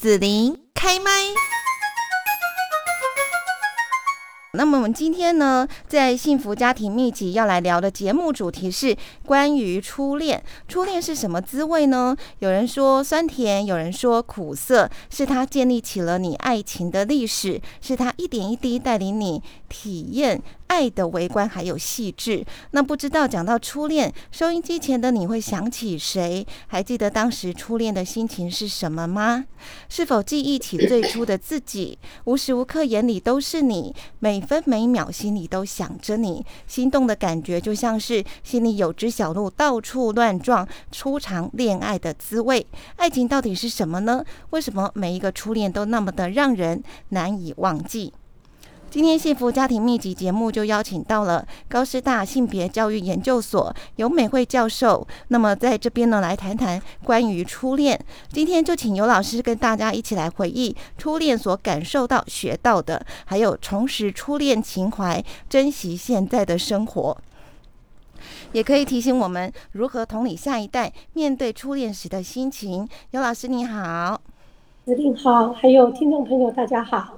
紫琳开麦。那么我们今天呢，在幸福家庭秘籍要来聊的节目主题是关于初恋。初恋是什么滋味呢？有人说酸甜，有人说苦涩，是它建立起了你爱情的历史，是它一点一滴带领你体验。爱的围观还有细致，那不知道讲到初恋，收音机前的你会想起谁？还记得当时初恋的心情是什么吗？是否记忆起最初的自己？无时无刻眼里都是你，每分每秒心里都想着你，心动的感觉就像是心里有只小鹿到处乱撞，初尝恋爱的滋味。爱情到底是什么呢？为什么每一个初恋都那么的让人难以忘记？今天幸福家庭秘籍节目就邀请到了高师大性别教育研究所尤美惠教授，那么在这边呢来谈谈关于初恋。今天就请尤老师跟大家一起来回忆初恋所感受到、学到的，还有重拾初恋情怀，珍惜现在的生活，也可以提醒我们如何同理下一代面对初恋时的心情。尤老师你好，司令好，还有听众朋友大家好。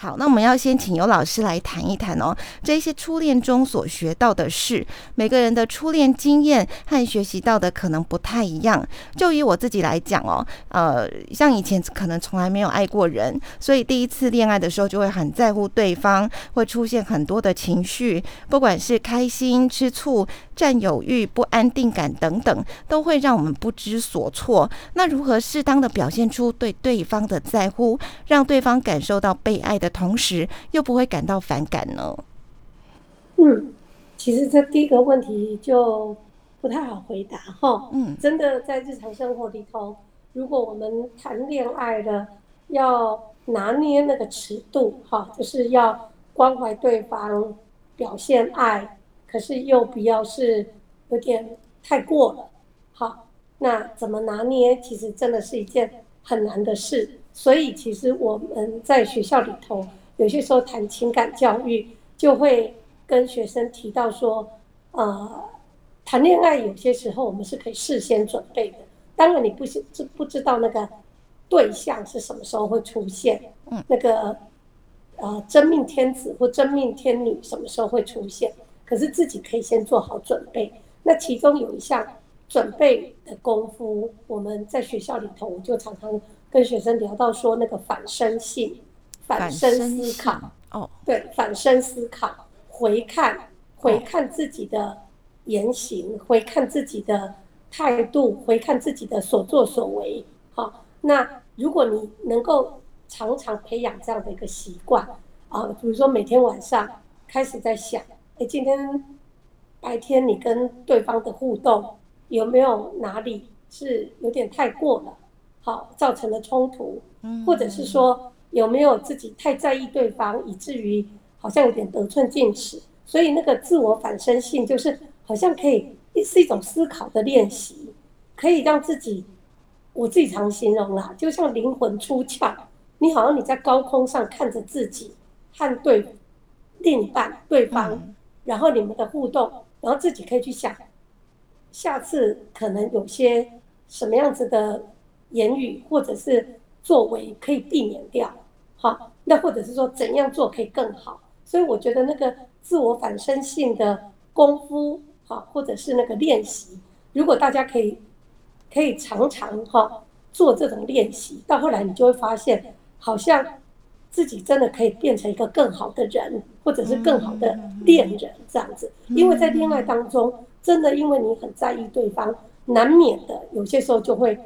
好，那我们要先请尤老师来谈一谈哦，这一些初恋中所学到的事。每个人的初恋经验和学习到的可能不太一样。就以我自己来讲哦，呃，像以前可能从来没有爱过人，所以第一次恋爱的时候就会很在乎对方，会出现很多的情绪，不管是开心、吃醋、占有欲、不安定感等等，都会让我们不知所措。那如何适当的表现出对对方的在乎，让对方感受到被爱的？同时又不会感到反感呢？嗯，其实这第一个问题就不太好回答哈。嗯，真的在日常生活里头，如果我们谈恋爱的，要拿捏那个尺度哈，就是要关怀对方，表现爱，可是又不要是有点太过了。好，那怎么拿捏？其实真的是一件很难的事。所以，其实我们在学校里头，有些时候谈情感教育，就会跟学生提到说，呃，谈恋爱有些时候我们是可以事先准备的。当然，你不知不知道那个对象是什么时候会出现，嗯，那个呃真命天子或真命天女什么时候会出现，可是自己可以先做好准备。那其中有一项准备的功夫，我们在学校里头，我就常常。跟学生聊到说那个反身性、反身思考哦，对，反身思考，回看回看自己的言行，回看自己的态度，回看自己的所作所为。好，那如果你能够常常培养这样的一个习惯啊，比如说每天晚上开始在想，哎，今天白天你跟对方的互动有没有哪里是有点太过了？好，造成了冲突，或者是说有没有自己太在意对方，以至于好像有点得寸进尺。所以那个自我反身性，就是好像可以是一种思考的练习，可以让自己，我自己常形容啦，就像灵魂出窍。你好像你在高空上看着自己和对另一半对方，然后你们的互动，然后自己可以去想，下次可能有些什么样子的。言语或者是作为可以避免掉，好，那或者是说怎样做可以更好？所以我觉得那个自我反身性的功夫，好，或者是那个练习，如果大家可以可以常常哈做这种练习，到后来你就会发现，好像自己真的可以变成一个更好的人，或者是更好的恋人这样子。因为在恋爱当中，真的因为你很在意对方，难免的有些时候就会。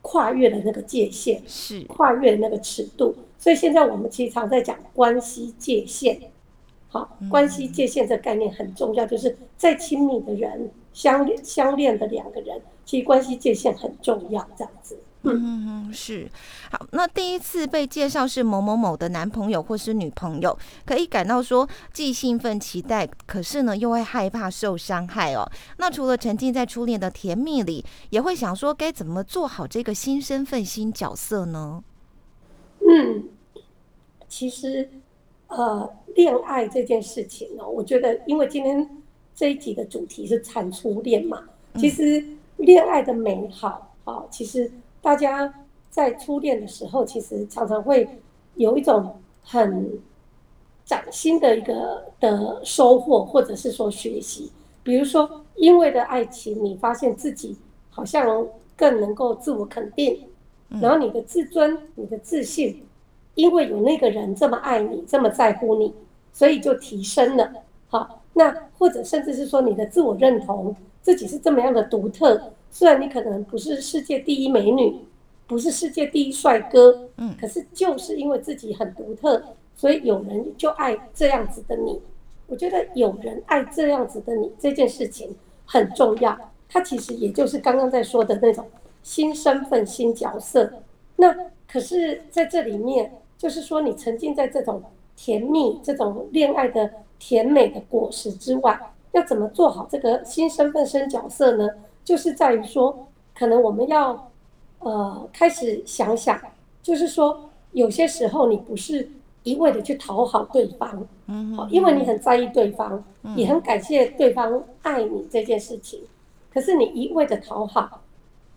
跨越了那个界限，是跨越那个尺度，所以现在我们其实常在讲关系界限。好，关系界限这概念很重要，就是再亲密的人，相恋相恋的两个人，其实关系界限很重要，这样子。嗯嗯是好。那第一次被介绍是某某某的男朋友或是女朋友，可以感到说既兴奋期待，可是呢又会害怕受伤害哦。那除了沉浸在初恋的甜蜜里，也会想说该怎么做好这个新身份、新角色呢？嗯，其实呃，恋爱这件事情呢，我觉得因为今天这一集的主题是产初恋嘛，其实恋爱的美好啊，其实。大家在初恋的时候，其实常常会有一种很崭新的一个的收获，或者是说学习。比如说，因为的爱情，你发现自己好像更能够自我肯定，然后你的自尊、你的自信，因为有那个人这么爱你、这么在乎你，所以就提升了。好，那或者甚至是说你的自我认同，自己是这么样的独特。虽然你可能不是世界第一美女，不是世界第一帅哥，嗯，可是就是因为自己很独特，所以有人就爱这样子的你。我觉得有人爱这样子的你这件事情很重要。它其实也就是刚刚在说的那种新身份、新角色。那可是在这里面，就是说你沉浸在这种甜蜜、这种恋爱的甜美的果实之外，要怎么做好这个新身份、新角色呢？就是在于说，可能我们要，呃，开始想想，就是说，有些时候你不是一味的去讨好对方，嗯，好，因为你很在意对方，也很感谢对方爱你这件事情，可是你一味的讨好，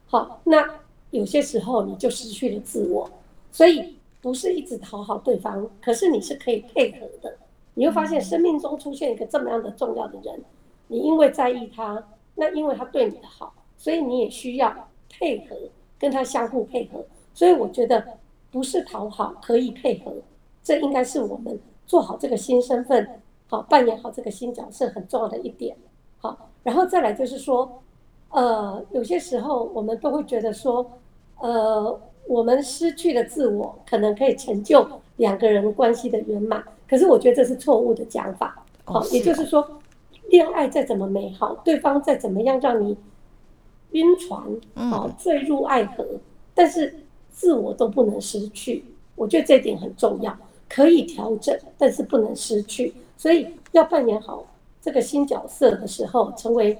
好，那有些时候你就失去了自我，所以不是一直讨好对方，可是你是可以配合的，你会发现生命中出现一个这么样的重要的人，你因为在意他。那因为他对你的好，所以你也需要配合，跟他相互配合。所以我觉得不是讨好，可以配合，这应该是我们做好这个新身份，好扮演好这个新角色很重要的一点。好，然后再来就是说，呃，有些时候我们都会觉得说，呃，我们失去了自我，可能可以成就两个人关系的圆满。可是我觉得这是错误的讲法。好，也就是说。恋爱再怎么美好，对方再怎么样让你晕船，好坠入爱河，但是自我都不能失去。我觉得这点很重要，可以调整，但是不能失去。所以要扮演好这个新角色的时候，成为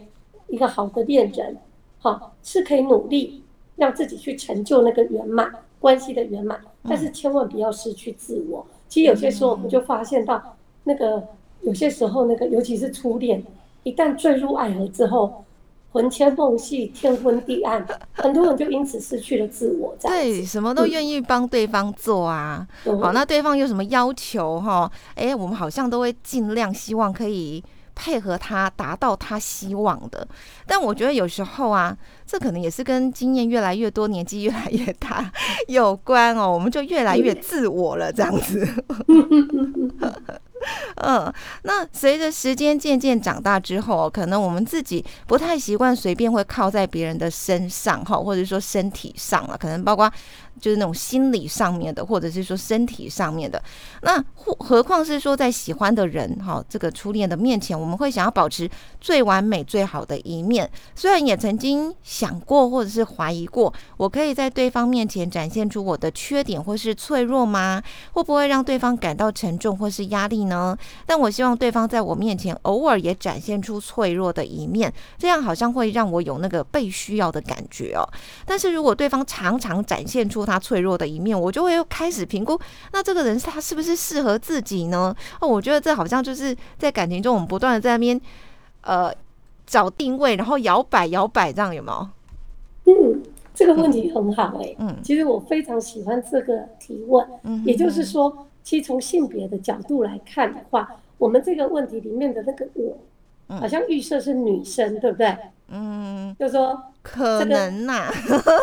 一个好的恋人，好是可以努力让自己去成就那个圆满关系的圆满，但是千万不要失去自我。其实有些时候我们就发现到那个。有些时候，那个尤其是初恋，一旦坠入爱河之后，魂牵梦系、天昏地暗，很多人就因此失去了自我。对，什么都愿意帮对方做啊。好，那对方有什么要求哈？哎，我们好像都会尽量希望可以配合他，达到他希望的。但我觉得有时候啊，这可能也是跟经验越来越多、年纪越来越大有关哦。我们就越来越自我了，这样子。嗯，那随着时间渐渐长大之后，可能我们自己不太习惯随便会靠在别人的身上哈，或者说身体上了，可能包括。就是那种心理上面的，或者是说身体上面的，那何何况是说在喜欢的人哈，这个初恋的面前，我们会想要保持最完美、最好的一面。虽然也曾经想过，或者是怀疑过，我可以在对方面前展现出我的缺点或是脆弱吗？会不会让对方感到沉重或是压力呢？但我希望对方在我面前偶尔也展现出脆弱的一面，这样好像会让我有那个被需要的感觉哦。但是如果对方常常展现出脆弱的一面，我就会开始评估，那这个人他是不是适合自己呢？哦，我觉得这好像就是在感情中，我们不断的在那边呃找定位，然后摇摆摇摆，这样有没有？嗯，这个问题很好哎。嗯，其实我非常喜欢这个提问。嗯，也就是说，其实从性别的角度来看的话，我们这个问题里面的那个我，好像预设是女生，对不对？嗯，就说。可能呐，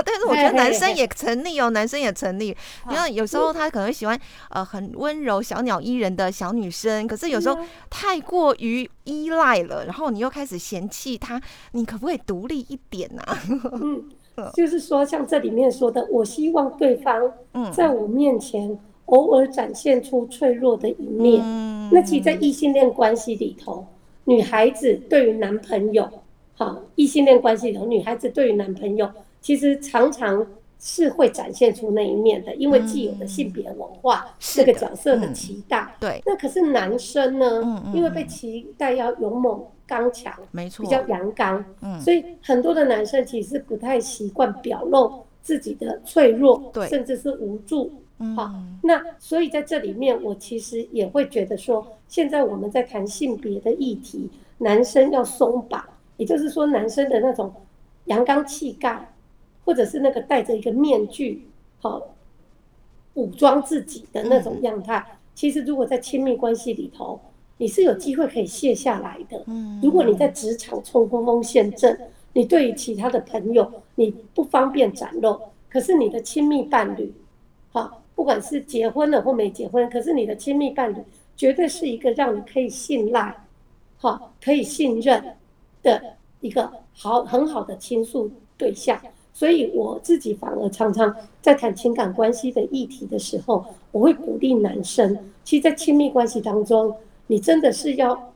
但是我觉得男生也成立哦，男生也成立。你看，有时候他可能喜欢呃很温柔、小鸟依人的小女生，可是有时候太过于依赖了，然后你又开始嫌弃他，你可不可以独立一点呐？嗯，就是说像这里面说的，我希望对方在我面前偶尔展现出脆弱的一面。嗯那其实，在异性恋关系里头，女孩子对于男朋友。好，异性恋关系里，女孩子对于男朋友其实常常是会展现出那一面的，因为既有的性别文化这个角色的期待。对，那可是男生呢？嗯因为被期待要勇猛刚强，没错，比较阳刚，嗯，所以很多的男生其实不太习惯表露自己的脆弱，对，甚至是无助。好，那所以在这里面，我其实也会觉得说，现在我们在谈性别的议题，男生要松绑。也就是说，男生的那种阳刚气概，或者是那个戴着一个面具，好武装自己的那种样态。其实，如果在亲密关系里头，你是有机会可以卸下来的。嗯，如果你在职场冲锋锋陷阵，你对于其他的朋友你不方便展露，可是你的亲密伴侣，好，不管是结婚了或没结婚，可是你的亲密伴侣绝对是一个让你可以信赖，好，可以信任的一个好很好的倾诉对象。所以我自己反而常常在谈情感关系的议题的时候，我会鼓励男生，其实，在亲密关系当中。你真的是要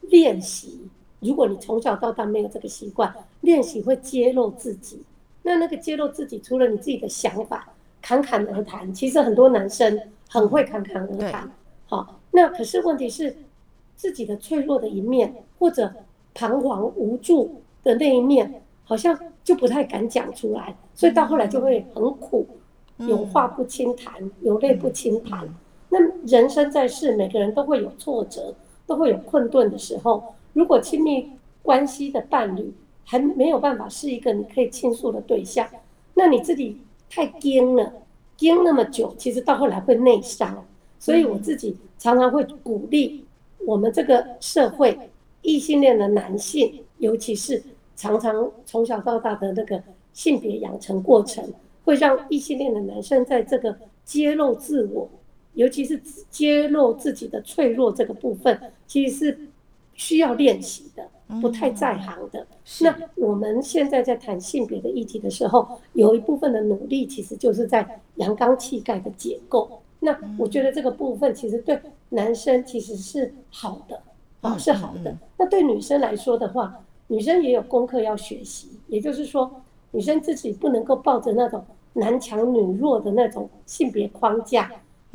练习。如果你从小到大没有这个习惯，练习会揭露自己。那那个揭露自己，除了你自己的想法，侃侃而谈。其实很多男生很会侃侃而谈。好，那可是问题是，自己的脆弱的一面，或者彷徨无助的那一面，好像就不太敢讲出来。所以到后来就会很苦，有话不轻弹，有泪不轻弹。那人生在世，每个人都会有挫折，都会有困顿的时候。如果亲密关系的伴侣还没有办法是一个你可以倾诉的对象，那你自己太僵了，僵那么久，其实到后来会内伤。所以我自己常常会鼓励我们这个社会异性恋的男性，尤其是常常从小到大的那个性别养成过程，会让异性恋的男生在这个揭露自我。尤其是揭露自己的脆弱这个部分，其实是需要练习的，不太在行的。那我们现在在谈性别的议题的时候，有一部分的努力，其实就是在阳刚气概的解构。那我觉得这个部分其实对男生其实是好的，啊是好的。那对女生来说的话，女生也有功课要学习，也就是说，女生自己不能够抱着那种男强女弱的那种性别框架。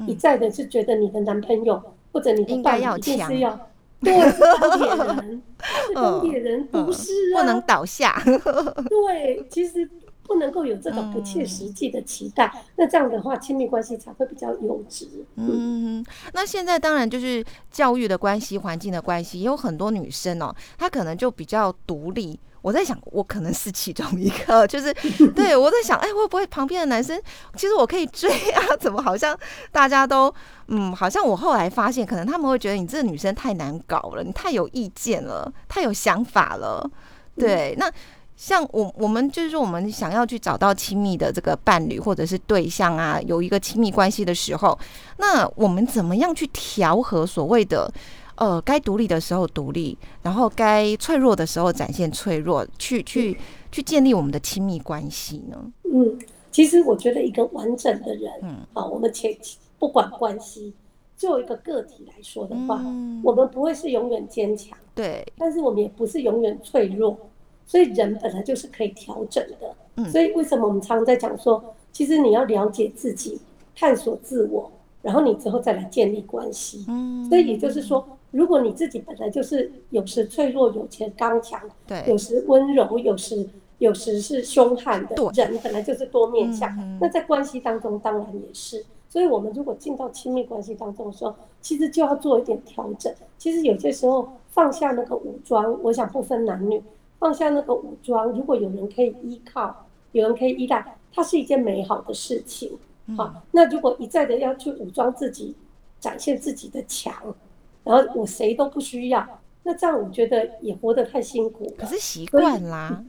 一再的是觉得你的男朋友或者你的伴侣一定是要对 钢铁人，是钢铁人不是啊，不能倒下。对，其实不能够有这种不切实际的期待，那这样的话亲密关系才会比较优质。嗯，那现在当然就是教育的关系、环境的关系，也有很多女生哦，她可能就比较独立。我在想，我可能是其中一个，就是对我在想，哎，会不会旁边的男生其实我可以追啊？怎么好像大家都嗯，好像我后来发现，可能他们会觉得你这个女生太难搞了，你太有意见了，太有想法了。对，那像我我们就是说，我们想要去找到亲密的这个伴侣或者是对象啊，有一个亲密关系的时候，那我们怎么样去调和所谓的？呃，该独立的时候独立，然后该脆弱的时候展现脆弱，去去去建立我们的亲密关系呢？嗯，其实我觉得一个完整的人，嗯，啊，我们前不管关系，作为一个个体来说的话，我们不会是永远坚强，对，但是我们也不是永远脆弱，所以人本来就是可以调整的。嗯，所以为什么我们常常在讲说，其实你要了解自己，探索自我，然后你之后再来建立关系。嗯，所以也就是说。如果你自己本来就是有时脆弱，有时刚强，对，有时温柔，有时有时是凶悍的人，本来就是多面相。那在关系当中，当然也是。所以，我们如果进到亲密关系当中的时候，其实就要做一点调整。其实有些时候放下那个武装，我想不分男女，放下那个武装，如果有人可以依靠，有人可以依赖，它是一件美好的事情。好，那如果一再的要去武装自己，展现自己的强。然后我谁都不需要，那这样我觉得也活得太辛苦。可是习惯啦，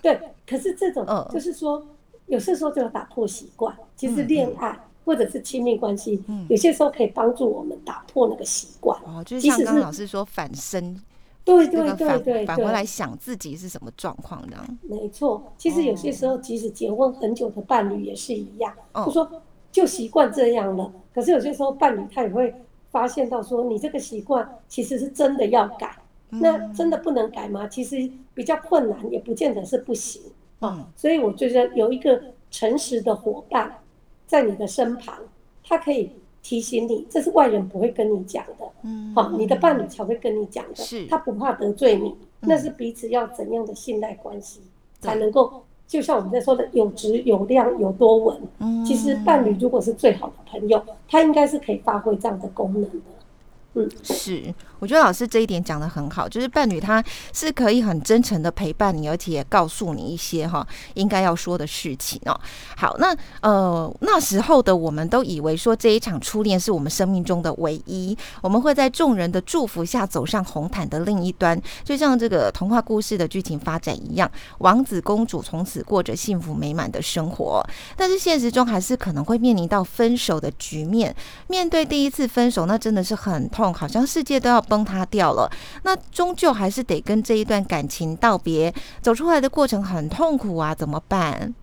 对。可是这种就是说，有些时候就要打破习惯。其实恋爱或者是亲密关系，有些时候可以帮助我们打破那个习惯。哦，就是像刚老师说反身，对对对对，反回来想自己是什么状况这样。没错，其实有些时候即使结婚很久的伴侣也是一样，就说就习惯这样了。可是有些时候伴侣他也会。发现到说你这个习惯其实是真的要改，那真的不能改吗？其实比较困难，也不见得是不行。啊。所以我觉得有一个诚实的伙伴在你的身旁，他可以提醒你，这是外人不会跟你讲的，嗯，好，你的伴侣才会跟你讲的，是，他不怕得罪你，那是彼此要怎样的信赖关系才能够。就像我们在说的，有质有量有多稳。其实伴侣如果是最好的朋友，他应该是可以发挥这样的功能的。是。我觉得老师这一点讲的很好，就是伴侣他是可以很真诚的陪伴你，而且也告诉你一些哈应该要说的事情哦。好，那呃那时候的我们都以为说这一场初恋是我们生命中的唯一，我们会在众人的祝福下走上红毯的另一端，就像这个童话故事的剧情发展一样，王子公主从此过着幸福美满的生活。但是现实中还是可能会面临到分手的局面，面对第一次分手，那真的是很痛，好像世界都要。崩塌掉了，那终究还是得跟这一段感情道别。走出来的过程很痛苦啊，怎么办？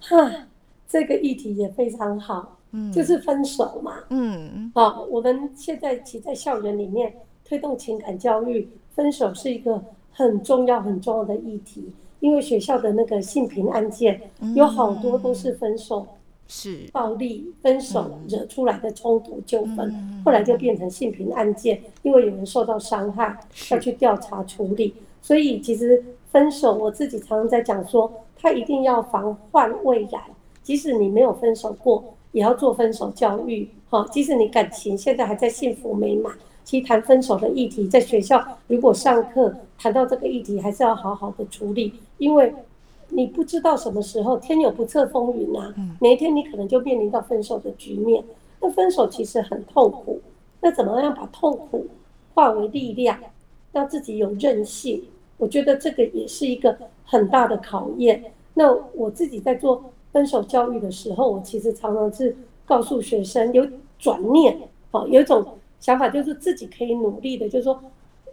哈，这个议题也非常好，嗯，就是分手嘛，嗯，好，我们现在其在校园里面推动情感教育，分手是一个很重要很重要的议题，因为学校的那个性平案件有好多都是分手。是暴力分手惹出来的冲突纠纷，后来就变成性平案件，因为有人受到伤害，要去调查处理。所以其实分手，我自己常常在讲说，他一定要防患未然。即使你没有分手过，也要做分手教育。好，即使你感情现在还在幸福美满，其实谈分手的议题，在学校如果上课谈到这个议题，还是要好好的处理，因为。你不知道什么时候天有不测风云啊，哪一天你可能就面临到分手的局面。那分手其实很痛苦，那怎么样把痛苦化为力量，让自己有韧性？我觉得这个也是一个很大的考验。那我自己在做分手教育的时候，我其实常常是告诉学生有转念，哦，有一种想法就是自己可以努力的，就是说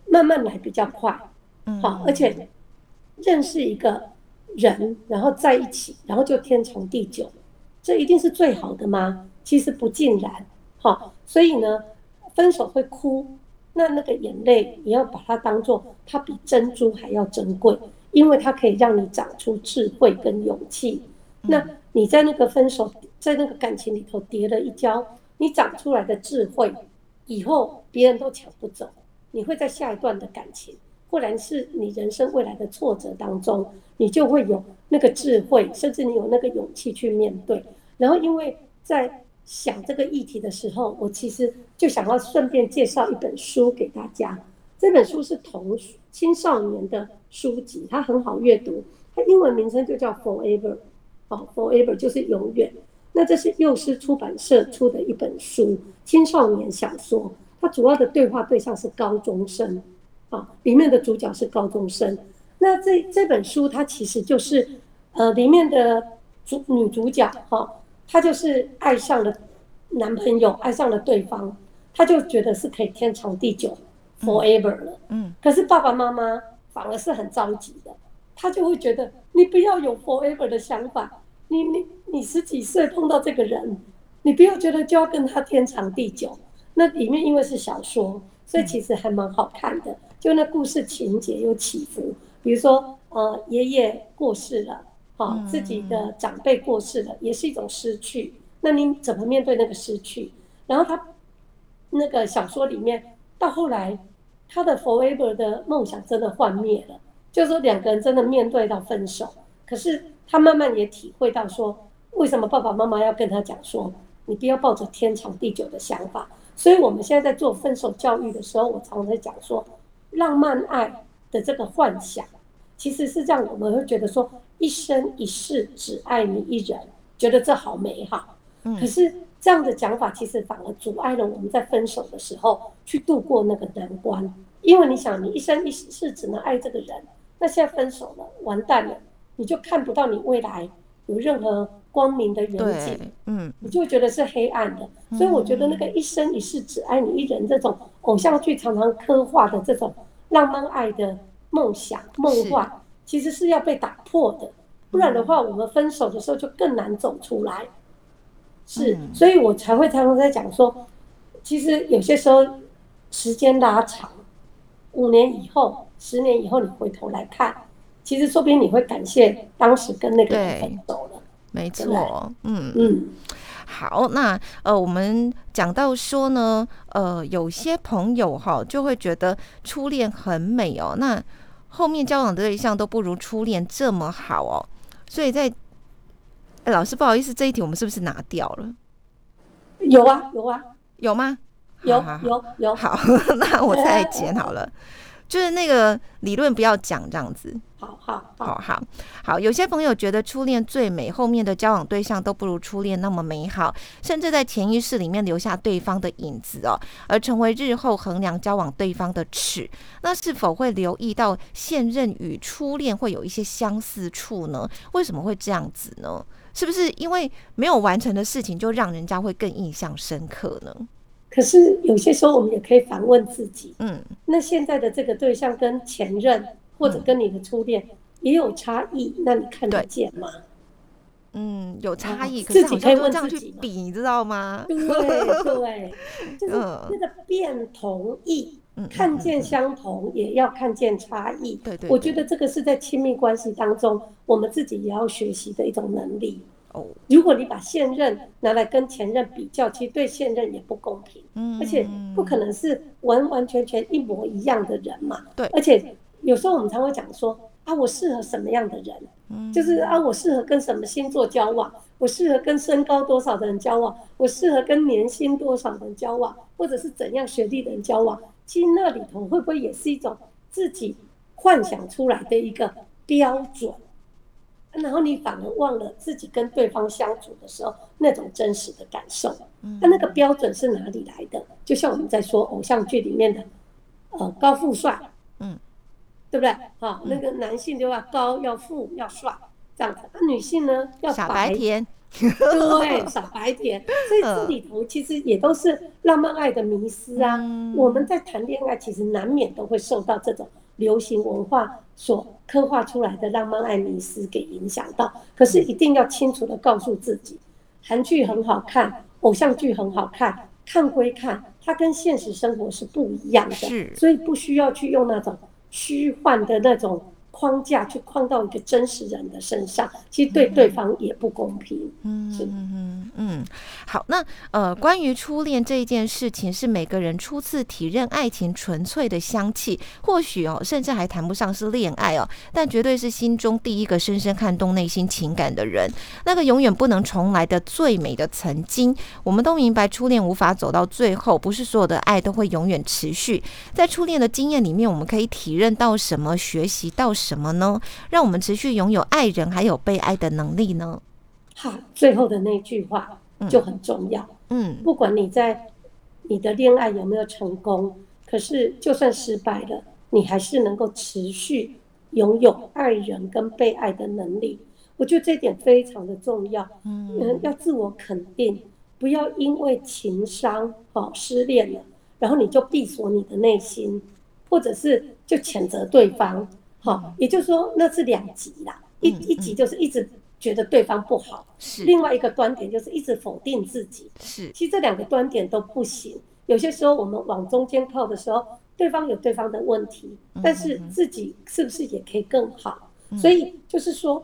慢慢来比较快，好，而且认识一个。人，然后在一起，然后就天长地久，这一定是最好的吗？其实不尽然，好，所以呢，分手会哭，那那个眼泪，你要把它当做它比珍珠还要珍贵，因为它可以让你长出智慧跟勇气。那你在那个分手，在那个感情里头跌了一跤，你长出来的智慧，以后别人都抢不走，你会在下一段的感情。不然是你人生未来的挫折当中，你就会有那个智慧，甚至你有那个勇气去面对。然后，因为在想这个议题的时候，我其实就想要顺便介绍一本书给大家。这本书是童青少年的书籍，它很好阅读。它英文名称就叫 Forever，哦，Forever 就是永远。那这是幼师出版社出的一本书，青少年小说。它主要的对话对象是高中生。啊，里面的主角是高中生。那这这本书，它其实就是，呃，里面的主女主角哈，她就是爱上了男朋友，爱上了对方，她就觉得是可以天长地久，forever 了。嗯。可是爸爸妈妈反而是很着急的，他就会觉得你不要有 forever 的想法，你你你十几岁碰到这个人，你不要觉得就要跟他天长地久。那里面因为是小说，所以其实还蛮好看的。就那故事情节有起伏，比如说，呃，爷爷过世了，好，自己的长辈过世了，也是一种失去。那你怎么面对那个失去？然后他那个小说里面，到后来他的 forever 的梦想真的幻灭了，就是说两个人真的面对到分手。可是他慢慢也体会到说，为什么爸爸妈妈要跟他讲说，你不要抱着天长地久的想法。所以我们现在在做分手教育的时候，我常常在讲说。浪漫爱的这个幻想，其实是这样，我们会觉得说一生一世只爱你一人，觉得这好美好。嗯。可是这样的讲法，其实反而阻碍了我们在分手的时候去度过那个难关。因为你想，你一生一世只能爱这个人，那现在分手了，完蛋了，你就看不到你未来有任何光明的远景。嗯。你就会觉得是黑暗的。所以我觉得那个一生一世只爱你一人这种。偶像剧常常刻画的这种浪漫爱的梦想梦幻，其实是要被打破的，不然的话，我们分手的时候就更难走出来。是，所以我才会常常在讲说，其实有些时候时间拉长，五年以后、十年以后，你回头来看，其实说不定你会感谢当时跟那个人分手了。没错，嗯嗯。好，那呃，我们讲到说呢，呃，有些朋友哈就会觉得初恋很美哦，那后面交往的对象都不如初恋这么好哦，所以在，哎，老师不好意思，这一题我们是不是拿掉了？有啊，有啊，有吗？有有有。好，那我再剪好了。就是那个理论不要讲这样子。好好好好好，有些朋友觉得初恋最美，后面的交往对象都不如初恋那么美好，甚至在潜意识里面留下对方的影子哦，而成为日后衡量交往对方的尺。那是否会留意到现任与初恋会有一些相似处呢？为什么会这样子呢？是不是因为没有完成的事情就让人家会更印象深刻呢？可是有些时候，我们也可以反问自己：，嗯，那现在的这个对象跟前任或者跟你的初恋也有差异，那你看得见吗？嗯，有差异，自己可以问自己比，你知道吗？对对，就是那个变同意，看见相同也要看见差异。对对，我觉得这个是在亲密关系当中，我们自己也要学习的一种能力。如果你把现任拿来跟前任比较，其实对现任也不公平，嗯，而且不可能是完完全全一模一样的人嘛，对，而且有时候我们常会讲说啊，我适合什么样的人，嗯，就是啊，我适合跟什么星座交往，我适合跟身高多少的人交往，我适合跟年薪多少的人交往，或者是怎样学历的人交往，其实那里头会不会也是一种自己幻想出来的一个标准？然后你反而忘了自己跟对方相处的时候那种真实的感受。他那个标准是哪里来的？就像我们在说偶像剧里面的，呃，高富帅，嗯，对不对？好，那个男性就要高、要富、要帅这样子。那女性呢，要傻白甜，对，傻白甜。所以这里头其实也都是浪漫爱的迷失啊。我们在谈恋爱，其实难免都会受到这种流行文化所。刻画出来的浪漫爱迷思给影响到，可是一定要清楚的告诉自己，韩剧很好看，偶像剧很好看，看归看，它跟现实生活是不一样的，所以不需要去用那种虚幻的那种。框架去框到一个真实人的身上，其实对对方也不公平。嗯嗯嗯嗯，好，那呃，关于初恋这一件事情，是每个人初次体认爱情纯粹的香气，或许哦，甚至还谈不上是恋爱哦，但绝对是心中第一个深深撼动内心情感的人，那个永远不能重来的最美的曾经。我们都明白，初恋无法走到最后，不是所有的爱都会永远持续。在初恋的经验里面，我们可以体认到什么，学习到。什么呢？让我们持续拥有爱人还有被爱的能力呢？好，最后的那句话就很重要。嗯，不管你在你的恋爱有没有成功，可是就算失败了，你还是能够持续拥有爱人跟被爱的能力。我觉得这点非常的重要。嗯，要自我肯定，不要因为情伤哦失恋了，然后你就闭锁你的内心，或者是就谴责对方。好，也就是说那是两极啦，一一级就是一直觉得对方不好，是另外一个端点就是一直否定自己，是。其实这两个端点都不行，有些时候我们往中间靠的时候，对方有对方的问题，但是自己是不是也可以更好？所以就是说，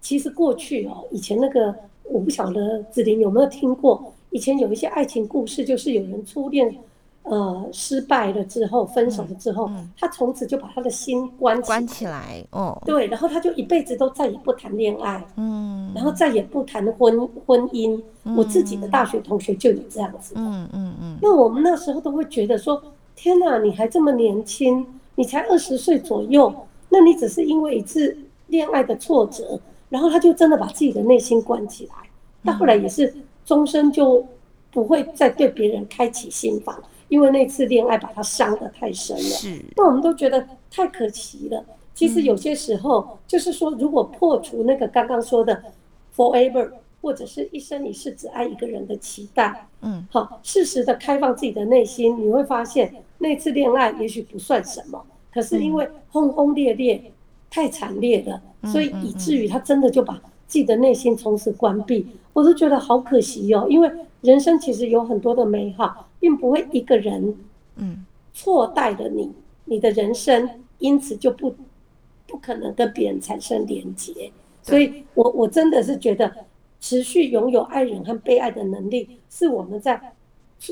其实过去哦，以前那个我不晓得子琳有没有听过，以前有一些爱情故事，就是有人初恋。呃，失败了之后，分手了之后，他从此就把他的心关关起来哦。对，然后他就一辈子都再也不谈恋爱，嗯，然后再也不谈婚婚姻。我自己的大学同学就有这样子的，嗯嗯嗯。那我们那时候都会觉得说，天哪，你还这么年轻，你才二十岁左右，那你只是因为一次恋爱的挫折，然后他就真的把自己的内心关起来，到后来也是终身就不会再对别人开启心房。因为那次恋爱把他伤得太深了，是。那我们都觉得太可惜了。其实有些时候，就是说，如果破除那个刚刚说的 forever 或者是一生一世只爱一个人的期待，嗯，好，适时的开放自己的内心，你会发现那次恋爱也许不算什么，可是因为轰轰烈烈太惨烈了，所以以至于他真的就把自己的内心从此关闭。我都觉得好可惜哦，因为人生其实有很多的美好。并不会一个人，嗯，错待了你，你的人生因此就不不可能跟别人产生连接。所以，我我真的是觉得，持续拥有爱人和被爱的能力，是我们在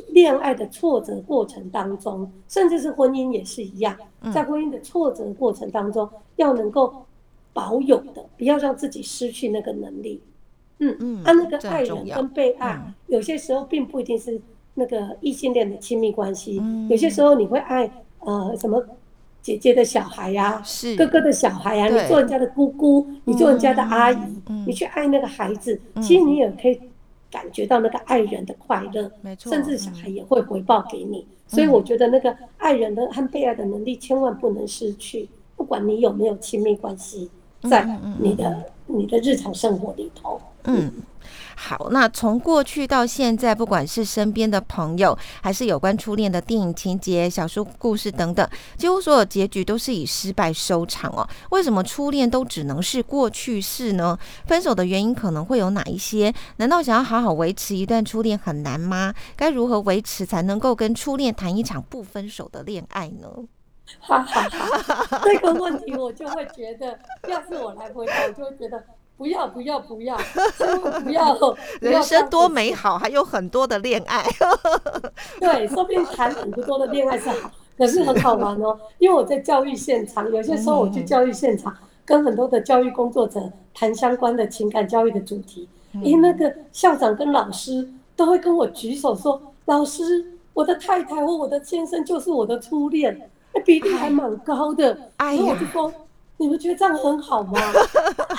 恋爱的挫折过程当中，甚至是婚姻也是一样，在婚姻的挫折过程当中，要能够保有的，不要让自己失去那个能力。嗯嗯，他那个爱人跟被爱，有些时候并不一定是。那个异性恋的亲密关系。有些时候你会爱呃什么姐姐的小孩呀，哥哥的小孩呀，你做人家的姑姑，你做人家的阿姨，你去爱那个孩子，其实。你也可以感觉到那个爱人的快乐，甚至小孩也会回报给你。所以我觉得那个爱人的和被爱的能力千万不能失去，不管你有没有亲密关系，在你的你的日常生活里头，嗯。好，那从过去到现在，不管是身边的朋友，还是有关初恋的电影情节、小说故事等等，几乎所有结局都是以失败收场哦。为什么初恋都只能是过去式呢？分手的原因可能会有哪一些？难道想要好好维持一段初恋很难吗？该如何维持才能够跟初恋谈一场不分手的恋爱呢？哈哈哈，这个问题我就会觉得，要是我来回答，我就会觉得。不要不要不要，不要！人生多美好，还有很多的恋爱。对，说不定谈很多的恋爱是好，可是很好玩哦。因为我在教育现场，有些时候我去教育现场，跟很多的教育工作者谈相关的情感教育的主题。因为那个校长跟老师都会跟我举手说：“老师，我的太太或我的先生就是我的初恋。”那比例还蛮高的。哎呀。你们觉得这样很好吗？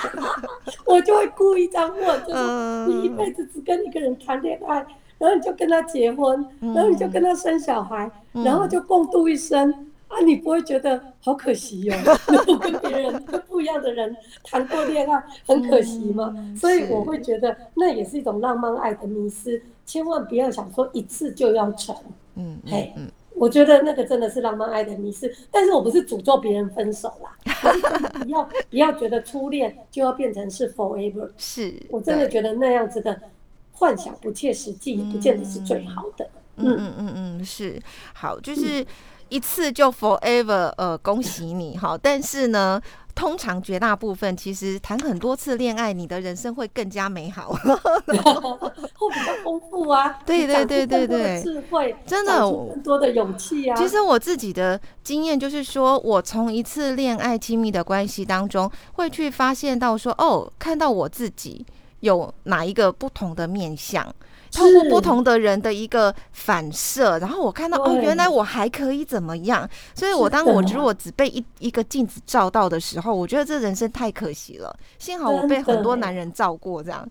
我就会故意这样问，就是你一辈子只跟一个人谈恋爱，然后你就跟他结婚，然后你就跟他生小孩，然后就共度一生啊！你不会觉得好可惜哟？跟别人跟不一样的人谈过恋爱，很可惜吗？所以我会觉得那也是一种浪漫爱的迷失，千万不要想说一次就要成。嗯，嘿，嗯。我觉得那个真的是浪漫爱的迷失，但是我不是诅咒别人分手啦，不要不要觉得初恋就要变成是 forever，是我真的觉得那样子的幻想不切实际，也不见得是最好的。嗯嗯嗯嗯，是好，就是一次就 forever，呃，恭喜你哈，但是呢。通常绝大部分其实谈很多次恋爱，你的人生会更加美好，会比较丰富啊。对对对对对，智慧真的更多的勇气啊。其实我自己的经验就是说，我从一次恋爱亲密的关系当中，会去发现到说，哦，看到我自己有哪一个不同的面相。透过不同的人的一个反射，然后我看到哦，原来我还可以怎么样？所以，我当我如果只被一一个镜子照到的时候，我觉得这人生太可惜了。幸好我被很多男人照过，这样。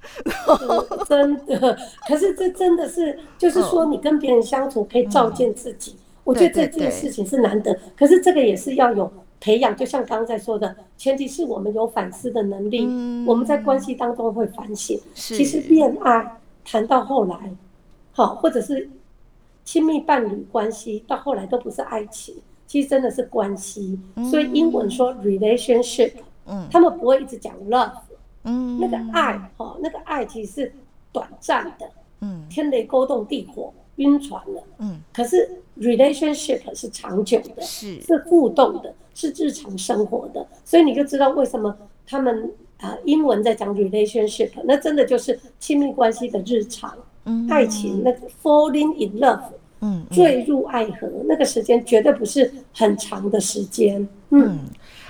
真的，可是这真的是，就是说你跟别人相处可以照见自己。我觉得这这个事情是难得，可是这个也是要有培养。就像刚才说的，前提是我们有反思的能力，我们在关系当中会反省。其实恋爱。谈到后来，好，或者是亲密伴侣关系，到后来都不是爱情，其实真的是关系。所以英文说 relationship，嗯，他们不会一直讲 love，嗯，那个爱，哈，那个爱其实是短暂的，嗯，天雷勾动地火，晕船了，嗯，可是 relationship 是长久的，是。是互动的，是日常生活的，所以你就知道为什么他们。啊，英文在讲 relationship，那真的就是亲密关系的日常，爱情那个 falling in love，嗯，坠入爱河，那个时间绝对不是很长的时间。嗯，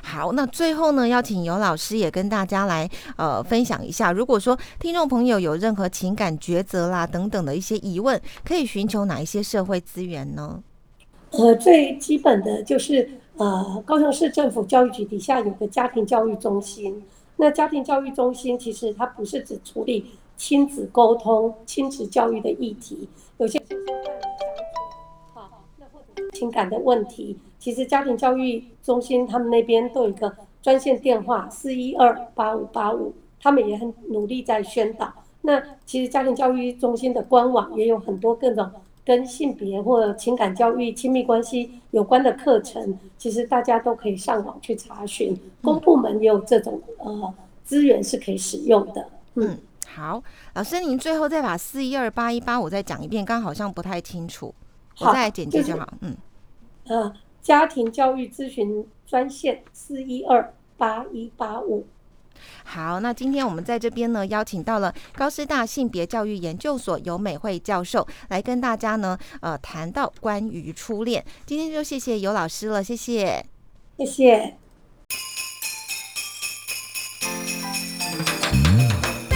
好，那最后呢，要请尤老师也跟大家来呃分享一下，如果说听众朋友有任何情感抉择啦等等的一些疑问，可以寻求哪一些社会资源呢？呃，最基本的就是呃，高雄市政府教育局底下有个家庭教育中心。那家庭教育中心其实它不是只处理亲子沟通、亲子教育的议题，有些好，那或者情感的问题，其实家庭教育中心他们那边都有一个专线电话四一二八五八五，他们也很努力在宣导。那其实家庭教育中心的官网也有很多各种。跟性别或情感教育、亲密关系有关的课程，其实大家都可以上网去查询。公部门也有这种呃资源是可以使用的。嗯，好，老师，您最后再把四一二八一八五再讲一遍，刚好像不太清楚，我再简介就好。嗯，呃，家庭教育咨询专线四一二八一八五。好，那今天我们在这边呢，邀请到了高师大性别教育研究所尤美惠教授来跟大家呢，呃，谈到关于初恋。今天就谢谢尤老师了，谢谢，谢谢。